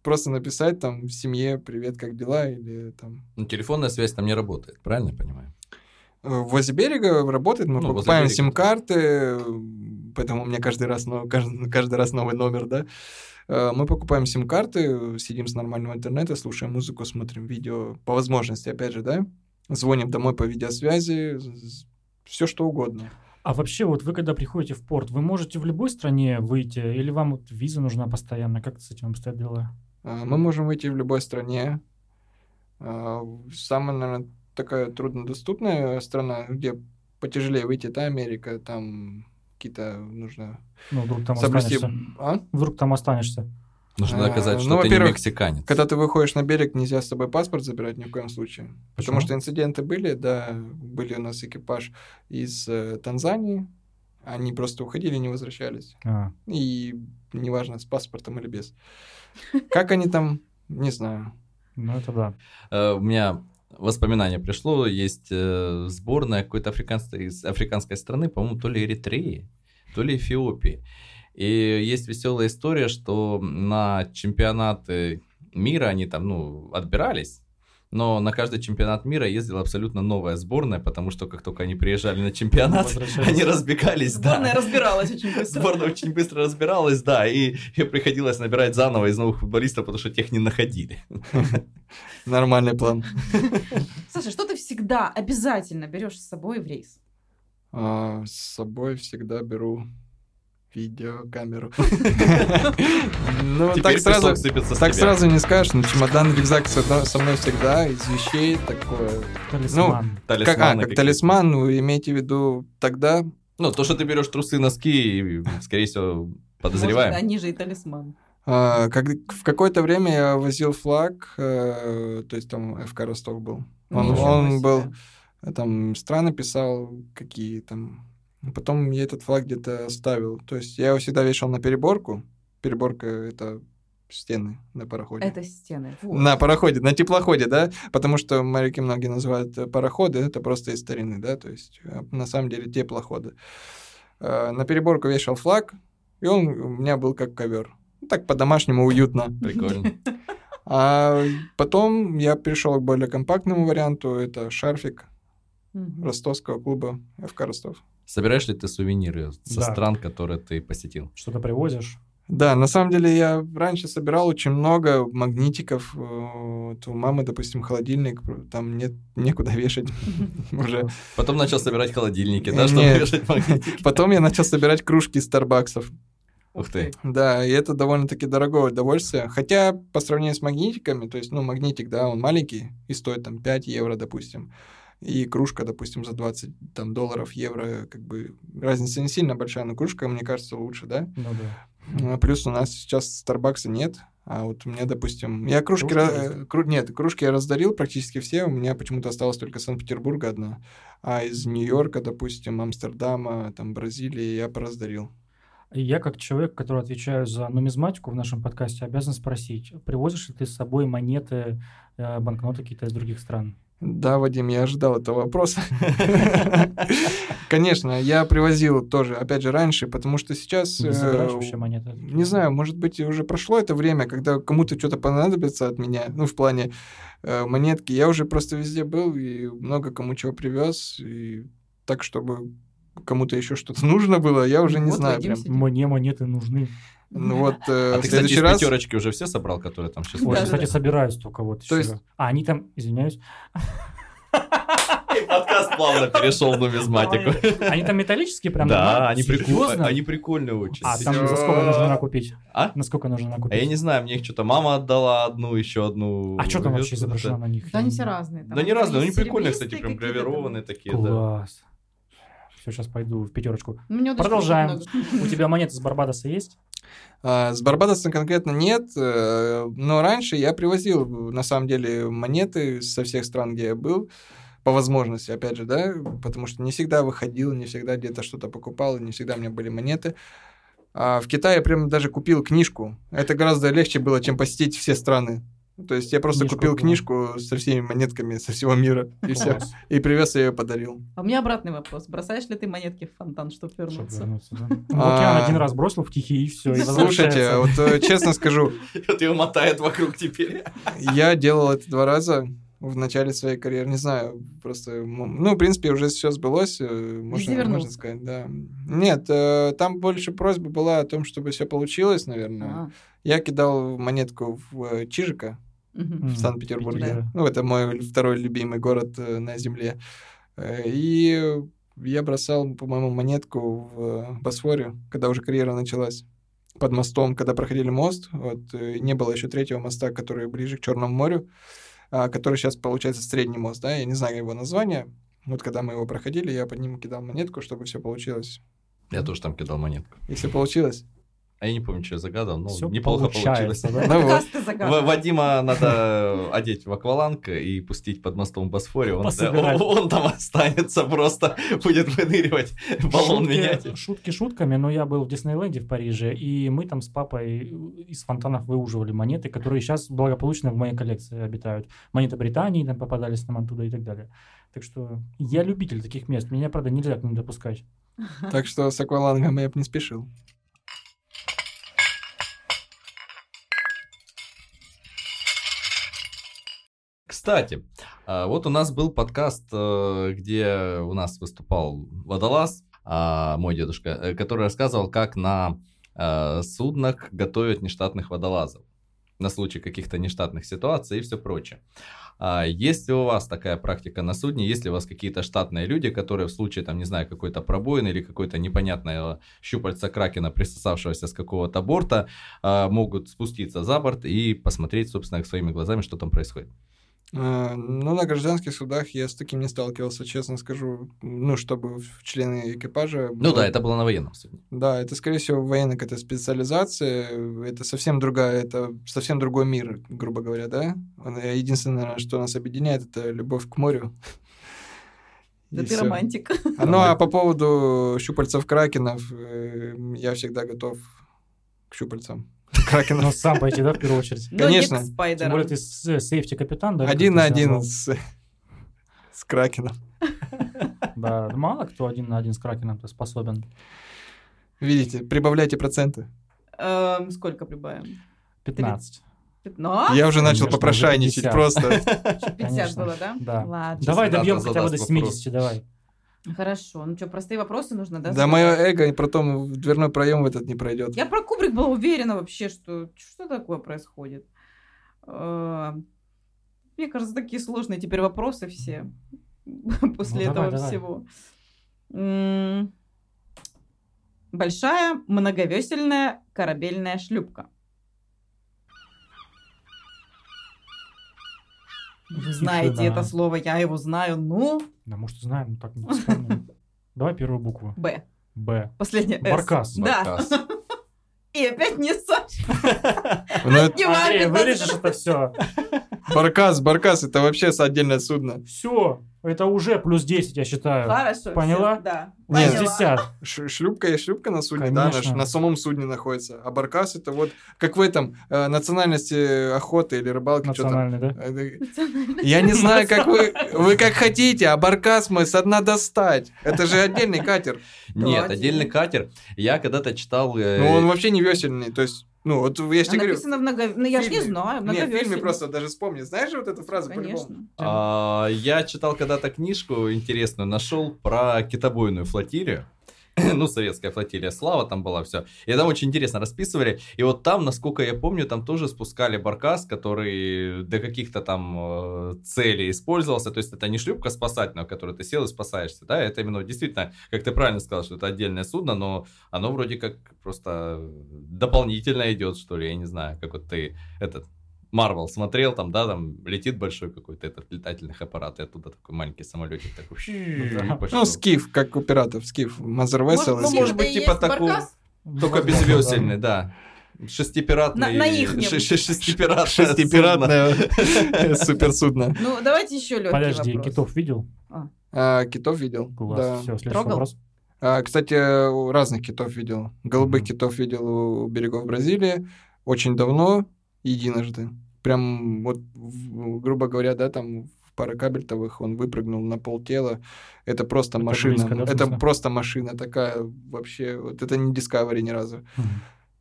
просто написать там в семье «Привет, как дела?» или там Ну, телефонная связь там не работает, правильно я понимаю? Э, Возле берега работает, мы Ну, покупаем сим-карты, поэтому у меня каждый раз, каждый, каждый раз новый номер, да. Э, Мы покупаем сим-карты, сидим с нормального интернета, слушаем музыку, смотрим видео, по возможности, опять же, да. Звоним домой по видеосвязи, все что угодно. А вообще, вот вы когда приходите в порт, вы можете в любой стране выйти, или вам вот виза нужна постоянно? Как с этим обстоят дела? Э, Мы можем выйти в любой стране. Э, Самая, наверное, такая труднодоступная страна, где потяжелее выйти, это Америка, там какие-то нужно Ну, вдруг там соблюсти... останешься. А? Вдруг там останешься. Нужно А, доказать, ну, что ты не мексиканец. Когда ты выходишь на берег, нельзя с собой паспорт забирать ни в коем случае. Потому Почему? что инциденты были, да, были у нас экипаж из э, Танзании, они просто уходили и не возвращались. А, И неважно, с паспортом или без. Как они там, не знаю. ну, это да. Э, У меня воспоминание пришло, есть э, сборная какой-то африканской, африканской страны, по-моему, то ли Эритреи, то ли Эфиопии. И есть веселая история, что на чемпионаты мира они там, ну, отбирались, но на каждый чемпионат мира ездила абсолютно новая сборная, потому что как только они приезжали на чемпионат, они разбегались, да. Сборная разбиралась очень быстро. Сборная очень быстро разбиралась, да, и, и приходилось набирать заново из новых футболистов, потому что тех не находили. Нормальный план. Саша, что ты всегда обязательно берешь с собой в рейс? А, С собой всегда беру видеокамеру. Ну, так сразу... Так сразу не скажешь, но чемодан, рюкзак со мной- всегда, из вещей такое. Талисман. Как, а, как талисман, вы имейте в виду тогда, Ну, то, что ты берешь трусы, носки, и, скорее всего, Может, подозреваем. они же и талисман. А, как, в какое-то время я возил флаг, э, то есть там ФК Ростов был. Он, Ничего он себе. был, там страны писал, какие там. Потом я этот флаг где-то оставил. То есть я его всегда вешал на переборку. Переборка — это стены на пароходе. Это стены. Вот. На пароходе, на теплоходе, да? Потому что моряки многие называют э, пароходы, это просто из старины, да? То есть э, на самом деле теплоходы. Э, На переборку вешал флаг, и он у меня был как ковер. Ну, Так по-домашнему уютно. Прикольно. А потом я перешел к более компактному варианту. Это шарфик ростовского клуба ФК Ростов. Собираешь ли ты сувениры со Да. стран, которые ты посетил? Что-то привозишь? Да, на самом деле я раньше собирал очень много магнитиков. Э, Вот у мамы, допустим, холодильник, там нет некуда вешать уже. Потом начал собирать холодильники, да, чтобы Нет. вешать магнитики. Потом я начал собирать кружки из Старбаксов. Ух ты. Да, и это довольно-таки дорогое удовольствие. Хотя по сравнению с магнитиками, то есть, ну, магнитик, да, он маленький и стоит там 5 евро, допустим. И кружка, допустим, за 20 там, долларов, евро, как бы разница не сильно большая, но кружка, мне кажется, лучше, да? Ну да. А плюс у нас сейчас Старбакса нет, а вот у меня, допустим, я кружки, Кружки кру- нет, кружки я раздарил практически все, у меня почему-то осталось только Санкт-Петербурга одна, а из Нью-Йорка, допустим, Амстердама, там Бразилии я пораздарил. Я, как человек, который отвечаю за нумизматику в нашем подкасте, обязан спросить, привозишь ли ты с собой монеты, э, банкноты какие-то из других стран? Да, Вадим, я ожидал этого вопроса. Конечно, я привозил тоже, опять же, раньше, потому что сейчас... Не э? Не знаю, может быть, уже прошло это время, когда кому-то что-то понадобится от меня, ну, в плане э, монетки. Я уже просто везде был и много кому чего привез, и так, чтобы кому-то еще что-то нужно было, я уже не знаю. Мне монеты нужны. Ну вот, э, А в ты, кстати, раз... пятерочки уже все собрал, которые там сейчас Ой, Да, кстати, да. собираюсь только вот. То всего. есть- А они там, извиняюсь, И подкаст плавно перешел в нумизматику. они там металлические прям? Да, они прикольные, они прикольные очень. А там за сколько нужно накупить? А? На сколько нужно А накупить? я не знаю, мне их что-то мама отдала одну, еще одну. А что там вообще изображено на них? Да они все разные. Да не разные, они прикольные, кстати, прям гравированные такие, да. Класс. Все, сейчас пойду в пятерочку. Ну, Продолжаем. У тебя монеты с Барбадоса есть? А, С Барбадоса конкретно нет, э, но раньше я привозил, на самом деле, монеты со всех стран, где я был, по возможности, опять же, да, потому что не всегда выходил, не всегда где-то что-то покупал, не всегда у меня были монеты. А в Китае я прям даже купил книжку. Это гораздо легче было, чем посетить все страны. То есть я просто Книжку, купил да. книжку со всеми монетками со всего мира, и все. И привез ее и подарил. А у меня обратный вопрос. Бросаешь ли ты монетки в фонтан, чтобы Чтоб вернуться? вернуться, да. Ну, А. Океан один раз бросил в тихий, и все. Слушайте, вот э, честно скажу, Вот его мотает вокруг теперь. Я делал это два раза в начале своей карьеры, не знаю, просто, ну, в принципе, уже все сбылось, э, можно, можно сказать, да. Нет, э, там больше просьба была о том, чтобы все получилось, наверное. А, Я кидал монетку в э, Чижика в Санкт-Петербурге. Питере. Ну, это мой второй любимый город э, на земле. Э, И я бросал, по-моему, монетку в э, Босфоре, когда уже карьера началась. Под мостом, когда проходили мост, вот не было еще третьего моста, который ближе к Черному морю, а, который сейчас получается средний мост, да, я не знаю его название. Вот когда мы его проходили, я под ним кидал монетку, чтобы все получилось. Я тоже там кидал монетку. И все получилось. А я не помню, что я загадал, но Все неплохо получилось. да? Ну вот. В-. Вадима надо одеть в акваланг и пустить под мостом в Босфоре. Он, он- он там останется просто, будет выныривать, баллон Шутки- менять. Шутки шутками, но я был в Диснейленде в Париже, и мы там с папой из фонтанов выуживали монеты, которые сейчас благополучно в моей коллекции обитают. Монеты Британии там попадались нам оттуда и так далее. Так что я любитель таких мест. Меня, правда, нельзя к ним допускать. Так что с аквалангом я бы не спешил. Кстати, а, вот у нас был подкаст, э, где у нас выступал водолаз, а, мой дедушка, э, который рассказывал, как на э, суднах готовят нештатных водолазов на случай каких-то нештатных ситуаций и все прочее. А Есть ли у вас такая практика на судне? Есть ли у вас какие-то штатные люди, которые в случае, там, не знаю, какой-то пробоины или какой-то непонятное щупальца кракена, присосавшегося с какого-то борта, могут спуститься за борт и посмотреть, собственно, своими глазами, что там происходит? Ну, на гражданских судах я с таким не сталкивался, честно скажу. Ну, чтобы члены экипажа... Ну было- да, это было на военном судне. Да, это, скорее всего, военная какая-то специализация. Это совсем другая, это совсем другой мир, грубо говоря, да? Единственное, что нас объединяет, это любовь к морю. Да И ты романтик. А, Ну, а по поводу щупальцев кракенов, э, я всегда готов к щупальцам Но кракенов. сам пойти, да, в первую очередь. Но Конечно. Тем более ты с- э, сейфти-капитан, да? Один на один с с кракеном. Да, мало кто один на один с Кракеном-то способен. Видите, прибавляйте проценты. Эм, Сколько прибавим? 15. 15? Я уже начал Конечно, попрошайничать 50. просто. 50 Конечно. было, да? Да. Ладно. Давай добьем хотя бы до задаст 70, давай. Хорошо. Ну что, простые вопросы нужно, да? Да, мое эго и потом в дверной проем в этот не пройдет. Я про Кубрик была уверена вообще, что что такое происходит. Э, Мне кажется, такие сложные теперь вопросы все после Ну, давай, этого давай. всего. М, Большая многовесельная корабельная шлюпка. Вы знаете Тишина. это слово, я его знаю. Ну, Да, может, знаем, но так не вспомним. Давай первую букву. Б. Б. Последняя С. Баркас. Да. Баркас. И опять не Саша. Ну, Андрей, вырежешь это. это все. Баркас, Баркас, это вообще отдельное судно. Все. Это уже плюс 10, я считаю. Хорошо. Поняла? всё, Да. Нет. поняла. 60. Ш- шлюпка есть шлюпка на судне, да, Конечно. на, самом судне находится. А баркас это вот, как в этом, э, национальности охоты или рыбалки. Национальный, да? Э, Я не знаю, как вы, вы как хотите, а баркас мы со дна достать. Это же отдельный катер. Нет, отдельный катер. Я когда-то читал... э, Ну, он вообще не весельный. То есть, ну, вот я же А тебе говорю, написано много... Ну, я ж не знаю. Нет, в фильме просто даже вспомни. Знаешь же вот эту фразу? Конечно. А, я читал когда-то книжку интересную, нашел про китобойную флотилию. Ну, советская флотилия Слава там была, все. И там очень интересно расписывали. И вот там, насколько я помню, там тоже спускали баркас, который для каких-то там э, целей использовался. То есть это не шлюпка спасательная, в которой ты сел и спасаешься, да? Это именно действительно, как ты правильно сказал, что это отдельное судно, но оно вроде как просто дополнительно идет, что ли, я не знаю, как вот ты этот Марвел смотрел, там, да, там летит большой какой-то этот летательных аппарат, и оттуда такой маленький самолетик такой. пошел. Ну, скиф, как у пиратов, скиф. Мазер Вессел. ну, может быть, типа. Баркас? Только безвесельный, да. Шестипиратный. На- на ше- Шестипиратное. Шестипиратное суперсудно. Ну, давайте еще легкий Подожди, китов видел? А, Китов видел. Класс. Да. Все, следующий Трогал? вопрос. А, Кстати, у разных китов видел. Голубых китов видел у берегов Бразилии очень давно, единожды. Прям вот, грубо говоря, да, там в паракабельтовых он выпрыгнул на полтела. Это просто Это машина. близко, да, это просто машина такая вообще. Вот это не Discovery ни разу. Мгм.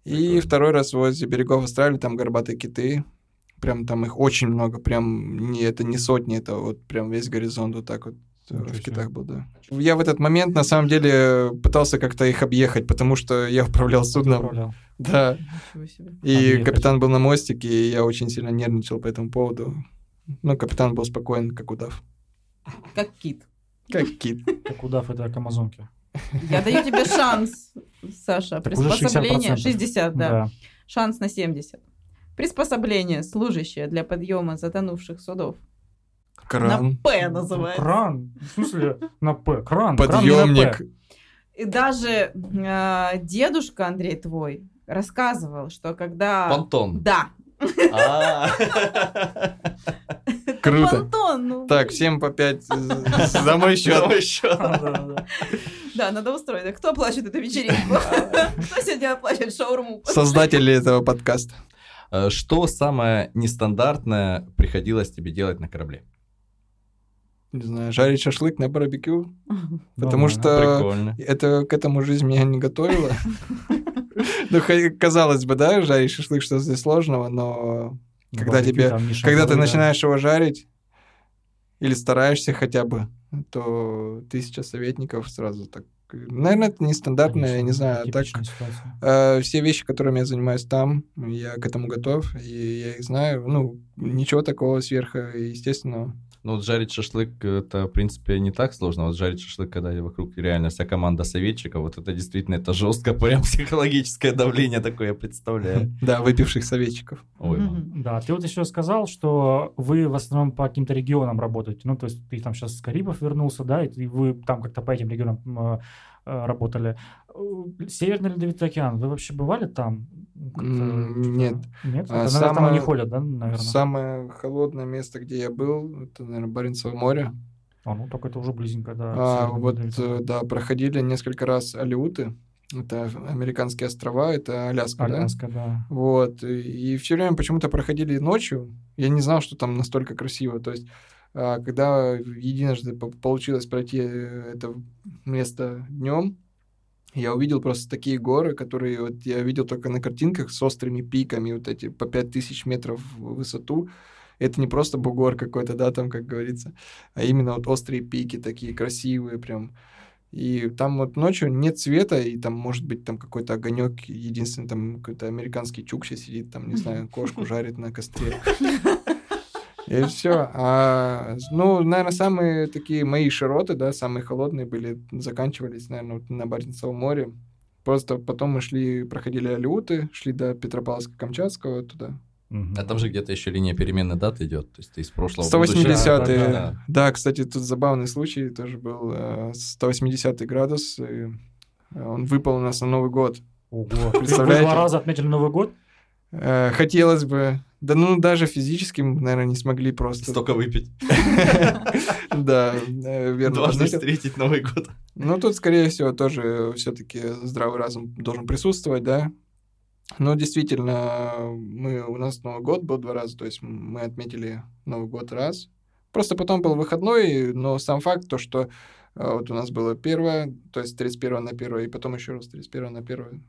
И Прикольно. второй раз возле берегов Австралии, там горбатые киты. Прям там их очень много, прям не, это не сотни, это вот прям весь горизонт вот так вот Ничего в себе. китах был, да. Я в этот момент, на самом деле, пытался как-то их объехать, потому что я управлял судном. Управлял. Да, и Объехать. капитан был на мостике, и я очень сильно нервничал по этому поводу. Ну, капитан был спокоен, как удав. Как кит. Как кит. Как удав это к Амазонке. Я даю тебе шанс, Саша. Приспособление 60%. 60, да. Да. Шанс на 70. Приспособление, служащее для подъема затонувших судов. На Кран. П называется. Кран. В смысле на П? Кран. На Подъемник. И даже э, дедушка Андрей твой рассказывал, что когда... Понтон. Да. А. Круто. понтон, ну, Так, всем по пять э, за мой счет. Да-да-да. Да, надо устроить. А Кто оплачивает эту вечеринку? Кто сегодня оплачивает шаурму? Создатели этого подкаста. Э, Что самое нестандартное приходилось тебе делать на корабле? Не знаю, жарить шашлык на барбекю. Потому Нормально. что Прикольно. это к этому жизнь меня не готовила. Ну, казалось бы, да, жарить шашлык, что здесь сложного, но когда тебе, когда ты начинаешь его жарить, или стараешься хотя бы, то тысяча советников сразу так. Наверное, это нестандартное, я не знаю, а так э, все вещи, которыми я занимаюсь там, я к этому готов, и я их знаю. Ну, ничего такого сверхъестественного. Ну, вот жарить шашлык, это, в принципе, не так сложно. Вот жарить шашлык, когда вокруг реально вся команда советчиков, вот это действительно, это жестко, прям психологическое давление такое я представляю. Да, выпивших советчиков. Ой. Мгм. Да, ты вот еще сказал, что вы в основном по каким-то регионам работаете. Ну, то есть ты там сейчас с Карибов вернулся, да, и вы там как-то по этим регионам э, работали. Э, Северный Ледовитый океан, вы вообще бывали там? Что-то- нет. Нет? А Это, там самое- они ходят, да, наверное? Самое холодное место, где я был, это, наверное, Баренцево море. А, ну, так это уже близенько, да. А, вот, Ледовитый э, да, проходили несколько раз Алиуты. Это американские острова, это Аляска, да? Аляска, да. Вот, и, все время почему-то проходили ночью. Я не знал, что там настолько красиво. То есть, а, когда единожды по- получилось пройти э, это место днем, я увидел просто такие горы, которые вот я видел только на картинках с острыми пиками, вот эти по 5000 метров в высоту. Это не просто бугор какой-то, да, там, как говорится, а именно вот острые пики такие красивые прям. И там вот ночью нет света, и там может быть там какой-то огонек, единственный там какой-то американский чукча сидит, там, не знаю, кошку жарит на костре. И все. А, ну, наверное, самые такие мои широты, да, самые холодные были, заканчивались, наверное, вот на Баренцевом море. Просто потом мы шли, проходили Алиуты, шли до Петропавловска-Камчатского туда. А там же где-то еще линия перемены дат идет, то есть ты из прошлого в будущее. 180 Да, да, да, кстати, тут забавный случай тоже был. э, 180 градус, и э, он выпал у нас на Новый год. Ого. Вы Представляете? два раза отметили Новый год? Э, Хотелось бы, да ну даже физически, мы, наверное, не смогли просто. Столько выпить. Да, э, верно. Подметил. встретить Новый год. Ну, тут, скорее всего, тоже все-таки здравый разум должен присутствовать, да. Ну, действительно, мы, у нас Новый год был два раза, то есть мы отметили Новый год раз. Просто потом был выходной, но сам факт, то, что э, вот у нас было первое, то есть 31 на первое, и потом еще раз 31 на первое.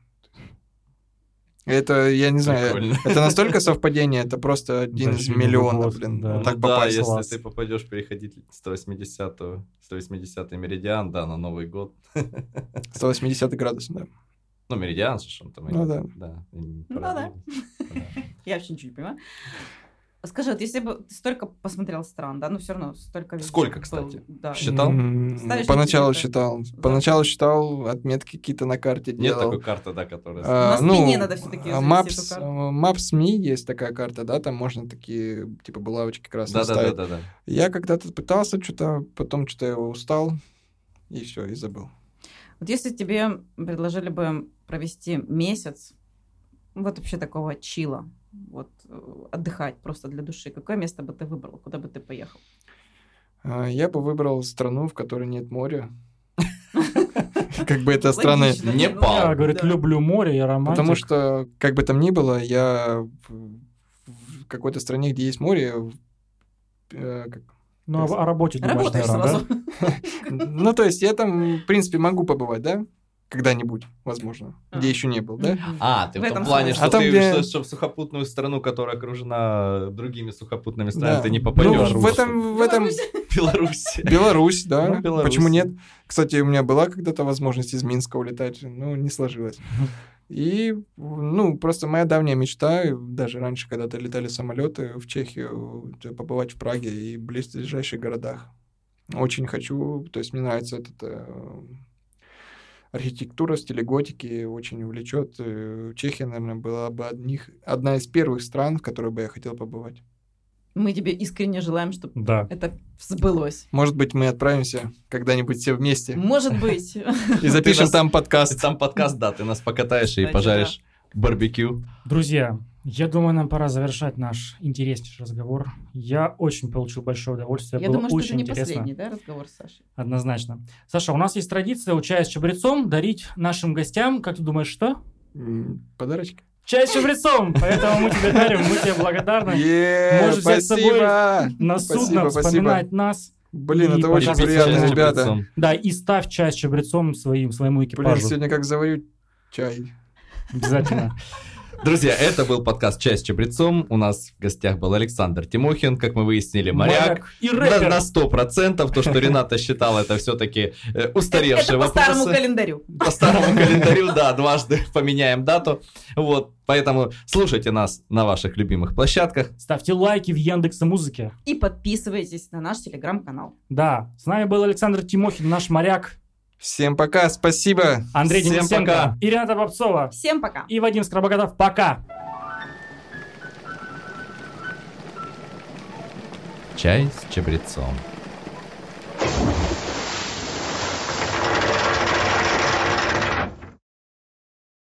Это, я не знаю, Прикольно. это настолько совпадение, это просто один Да, из миллионов, блин, да. вот так Ну да, попасть. если класс. ты попадешь переходить 180 180 меридиан, да, на Новый год. 180 градус, да. Ну, меридиан что там. Ну идет. да. Да. Ну да. Да. Я вообще ничего не понимаю. Скажи, вот если бы ты столько посмотрел стран, да, ну все равно столько Сколько, был, кстати? да. Считал? Ставишь Поначалу считал. за- Поначалу считал, отметки какие-то на карте Нет делал. такой карты, да, которая... А, На спине надо всё-таки а, завести Maps, э, Maps.me есть такая карта, да, там можно такие, типа, булавочки красные Да, да, да, ставить. да, да. Я когда-то пытался что-то, потом что-то я устал, и все, и забыл. Вот если тебе предложили бы провести месяц вот вообще такого чила, вот э, отдыхать просто для души, какое место бы ты выбрал, куда бы ты поехал? А, Я бы выбрал страну, в которой нет моря. Как бы это странно... Непал. Я, говорит, люблю море, я романтик. Потому что, как бы там ни было, я в какой-то стране, где есть море, э, как- Ну, о, о работе думаешь, наверное, да? ну, то есть я там, в принципе, могу побывать, да? Когда-нибудь, возможно, А. где еще не был, да? А, ты В в, том этом плане, что А там, ты где- что, что в сухопутную страну, которая окружена другими сухопутными странами, Да. ты не Ну, попадешь. в этом, в этом Беларусь. Беларусь, да. Ну, Беларусь. Почему нет? Кстати, у меня была когда-то возможность из Минска улетать, но не сложилось. И, ну, просто моя давняя мечта, даже раньше, когда-то летали самолеты в Чехию, побывать в Праге и в близлежащих городах. Очень хочу, то есть мне нравится этот э, архитектура в стиле готики, очень увлечет. Э, Чехия, наверное, была бы одних, одна из первых стран, в которой бы я хотел побывать. Мы тебе искренне желаем, чтобы Да. это сбылось. Может быть, мы отправимся когда-нибудь все вместе Может быть. и запишем там подкаст. там подкаст, да, ты нас покатаешь и пожаришь барбекю. Друзья, я думаю, нам пора завершать наш интереснейший разговор. Я очень получил большое удовольствие. Я Было думаю, что это очень не интересно. последний, да, разговор с Сашей? Однозначно. Саша, у нас есть традиция, у чая с чабрецом, дарить нашим гостям, как ты думаешь, что? Подарочки. Чай с чабрецом! Поэтому мы тебе дарим, мы тебе благодарны. Е, Можешь взять с собой! На судно спасибо. вспоминать нас. Блин, И это очень приятно, ребята. Да, и ставь чай с чабрецом своим, своему Блин, экипажу. сегодня как заварю чай. Обязательно. Друзья, это был подкаст «Часть с чабрецом». У нас в гостях был Александр Тимохин, как мы выяснили, моряк. И На, рэпер. на 100%, то, что Рената считала, это все-таки Это устаревшие по старому календарю. По старому календарю, да, дважды поменяем дату. Вот, поэтому слушайте нас на ваших любимых площадках. Ставьте лайки в Яндексе Музыке. И подписывайтесь на наш телеграм-канал. Да, с нами был Александр Тимохин, наш моряк, Всем пока, спасибо. Андрей Всем Денисенко, пока. и Рената Бобцова, Всем пока! и Вадим Скоробогатов. Пока! Чай с чабрецом.